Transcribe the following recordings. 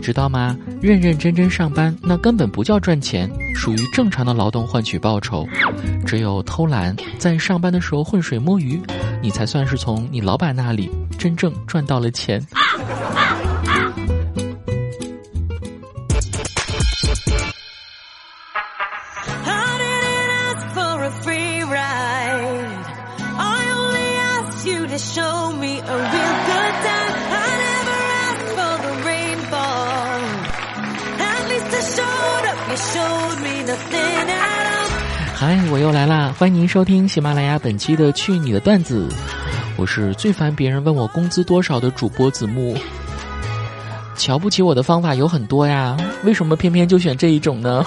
你知道吗？认认真真上班，那根本不叫赚钱，属于正常的劳动换取报酬。只有偷懒，在上班的时候浑水摸鱼，你才算是从你老板那里真正赚到了钱。嗨，我又来啦！欢迎您收听喜马拉雅本期的《去你的段子》，我是最烦别人问我工资多少的主播子木。瞧不起我的方法有很多呀，为什么偏偏就选这一种呢？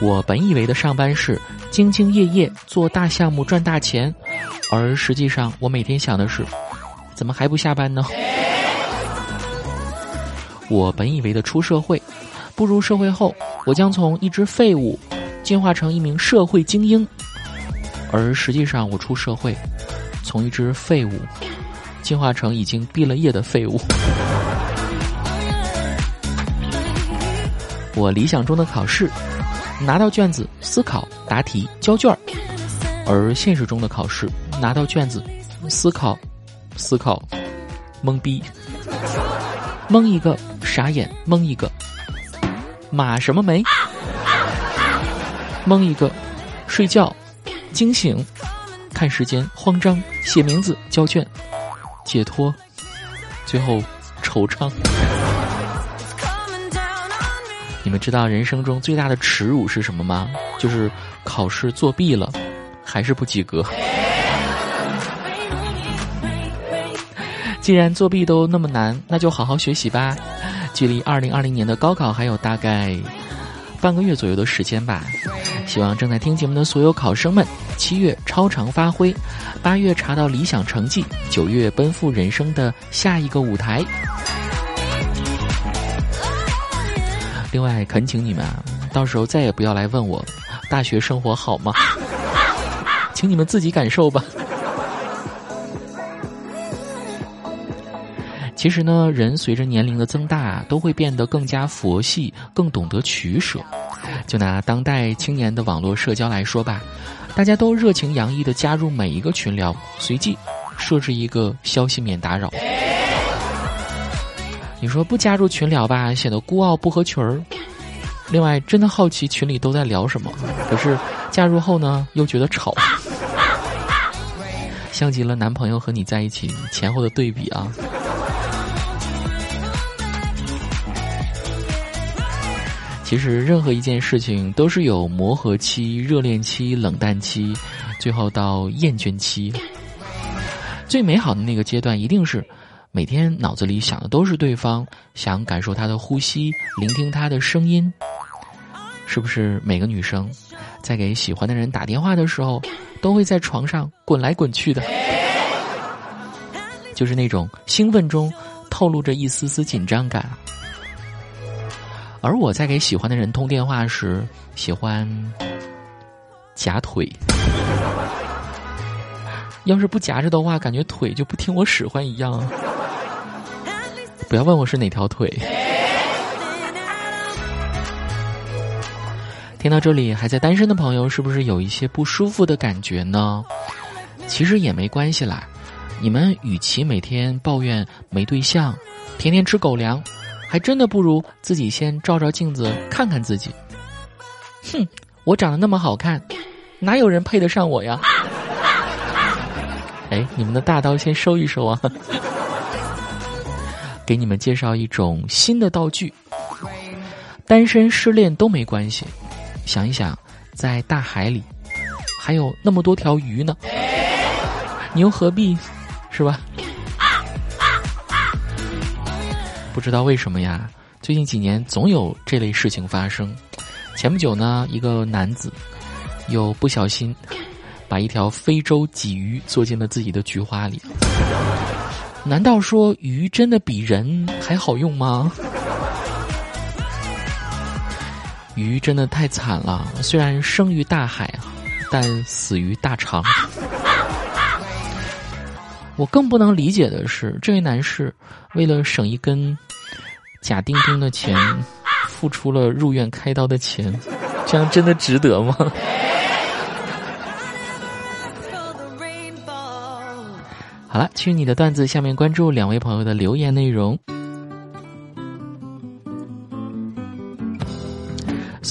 我本以为的上班是兢兢业业做大项目赚大钱，而实际上我每天想的是，怎么还不下班呢？我本以为的出社会。步入社会后，我将从一只废物进化成一名社会精英，而实际上我出社会，从一只废物进化成已经毕了业的废物。我理想中的考试，拿到卷子思考答题交卷儿，而现实中的考试，拿到卷子思考思考懵逼，懵一个傻眼，懵一个。马什么没？蒙一个，睡觉，惊醒，看时间，慌张，写名字，交卷，解脱，最后惆怅。你们知道人生中最大的耻辱是什么吗？就是考试作弊了，还是不及格。既然作弊都那么难，那就好好学习吧。距离二零二零年的高考还有大概半个月左右的时间吧，希望正在听节目的所有考生们，七月超常发挥，八月查到理想成绩，九月奔赴人生的下一个舞台。另外，恳请你们啊，到时候再也不要来问我大学生活好吗？请你们自己感受吧。其实呢，人随着年龄的增大，都会变得更加佛系，更懂得取舍。就拿当代青年的网络社交来说吧，大家都热情洋溢的加入每一个群聊，随即设置一个消息免打扰。你说不加入群聊吧，显得孤傲不合群儿。另外，真的好奇群里都在聊什么，可是加入后呢，又觉得吵，像极了男朋友和你在一起前后的对比啊。其实任何一件事情都是有磨合期、热恋期、冷淡期，最后到厌倦期。最美好的那个阶段，一定是每天脑子里想的都是对方，想感受他的呼吸，聆听他的声音。是不是每个女生在给喜欢的人打电话的时候，都会在床上滚来滚去的？就是那种兴奋中透露着一丝丝紧张感。而我在给喜欢的人通电话时，喜欢夹腿。要是不夹着的话，感觉腿就不听我使唤一样。不要问我是哪条腿。听到这里，还在单身的朋友，是不是有一些不舒服的感觉呢？其实也没关系啦。你们与其每天抱怨没对象，天天吃狗粮。还真的不如自己先照照镜子看看自己。哼，我长得那么好看，哪有人配得上我呀？哎，你们的大刀先收一收啊！给你们介绍一种新的道具。单身失恋都没关系，想一想，在大海里还有那么多条鱼呢，你又何必，是吧？不知道为什么呀？最近几年总有这类事情发生。前不久呢，一个男子又不小心把一条非洲鲫鱼做进了自己的菊花里。难道说鱼真的比人还好用吗？鱼真的太惨了，虽然生于大海，但死于大肠。我更不能理解的是，这位男士为了省一根假钉钉的钱，付出了入院开刀的钱，这样真的值得吗？好了，去你的段子下面关注两位朋友的留言内容。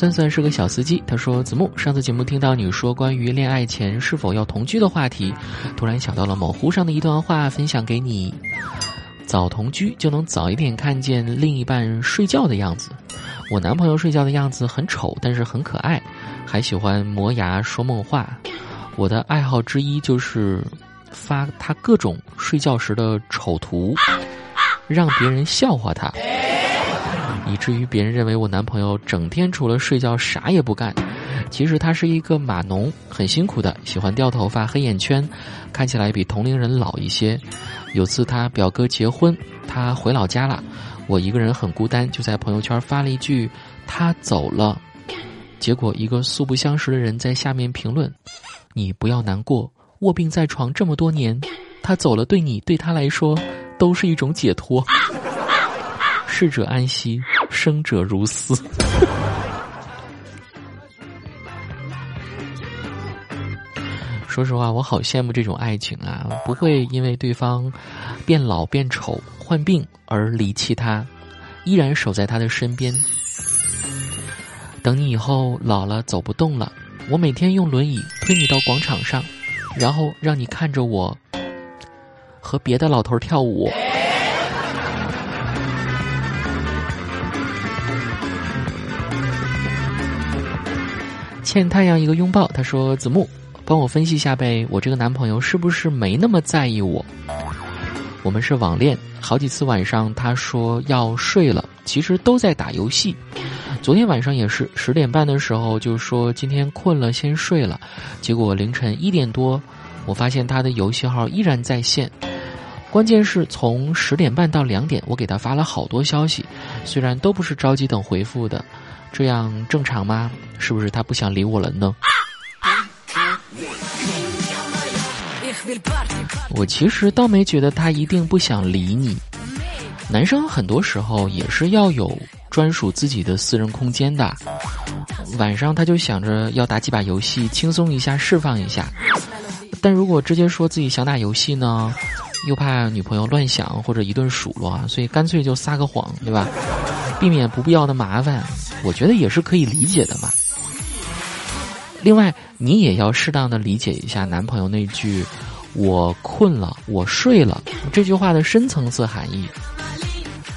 算算是个小司机，他说：“子木，上次节目听到你说关于恋爱前是否要同居的话题，突然想到了某乎上的一段话，分享给你：早同居就能早一点看见另一半睡觉的样子。我男朋友睡觉的样子很丑，但是很可爱，还喜欢磨牙说梦话。我的爱好之一就是发他各种睡觉时的丑图，让别人笑话他。”以至于别人认为我男朋友整天除了睡觉啥也不干，其实他是一个码农，很辛苦的，喜欢掉头发、黑眼圈，看起来比同龄人老一些。有次他表哥结婚，他回老家了，我一个人很孤单，就在朋友圈发了一句“他走了”，结果一个素不相识的人在下面评论：“你不要难过，卧病在床这么多年，他走了对你对他来说都是一种解脱。”逝者安息，生者如斯。说实话，我好羡慕这种爱情啊！不会因为对方变老、变丑、患病而离弃他，依然守在他的身边。等你以后老了走不动了，我每天用轮椅推你到广场上，然后让你看着我和别的老头跳舞。欠太阳一个拥抱，他说：“子木，帮我分析一下呗，我这个男朋友是不是没那么在意我？我们是网恋，好几次晚上他说要睡了，其实都在打游戏。昨天晚上也是十点半的时候就说今天困了先睡了，结果凌晨一点多，我发现他的游戏号依然在线。关键是从十点半到两点，我给他发了好多消息，虽然都不是着急等回复的。”这样正常吗？是不是他不想理我了呢？我其实倒没觉得他一定不想理你。男生很多时候也是要有专属自己的私人空间的。晚上他就想着要打几把游戏，轻松一下，释放一下。但如果直接说自己想打游戏呢，又怕女朋友乱想或者一顿数落，所以干脆就撒个谎，对吧？避免不必要的麻烦。我觉得也是可以理解的嘛。另外，你也要适当的理解一下男朋友那句“我困了，我睡了”这句话的深层次含义。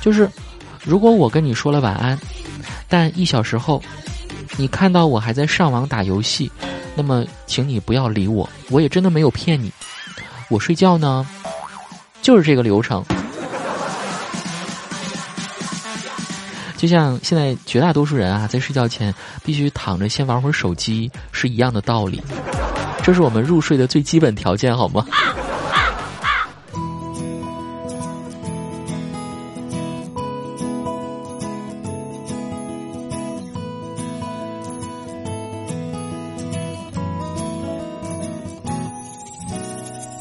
就是，如果我跟你说了晚安，但一小时后，你看到我还在上网打游戏，那么请你不要理我，我也真的没有骗你。我睡觉呢，就是这个流程。就像现在绝大多数人啊，在睡觉前必须躺着先玩会儿手机是一样的道理，这是我们入睡的最基本条件，好吗？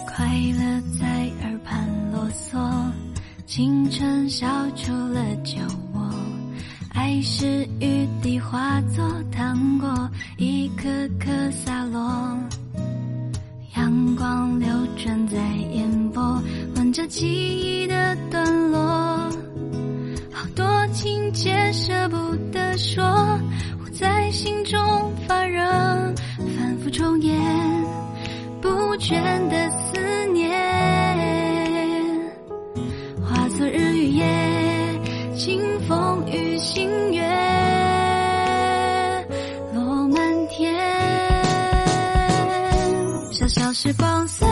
快乐在耳畔啰嗦，清晨笑出了酒。是雨滴化作糖果，一颗颗洒落。阳光流转在眼波，吻着记忆小小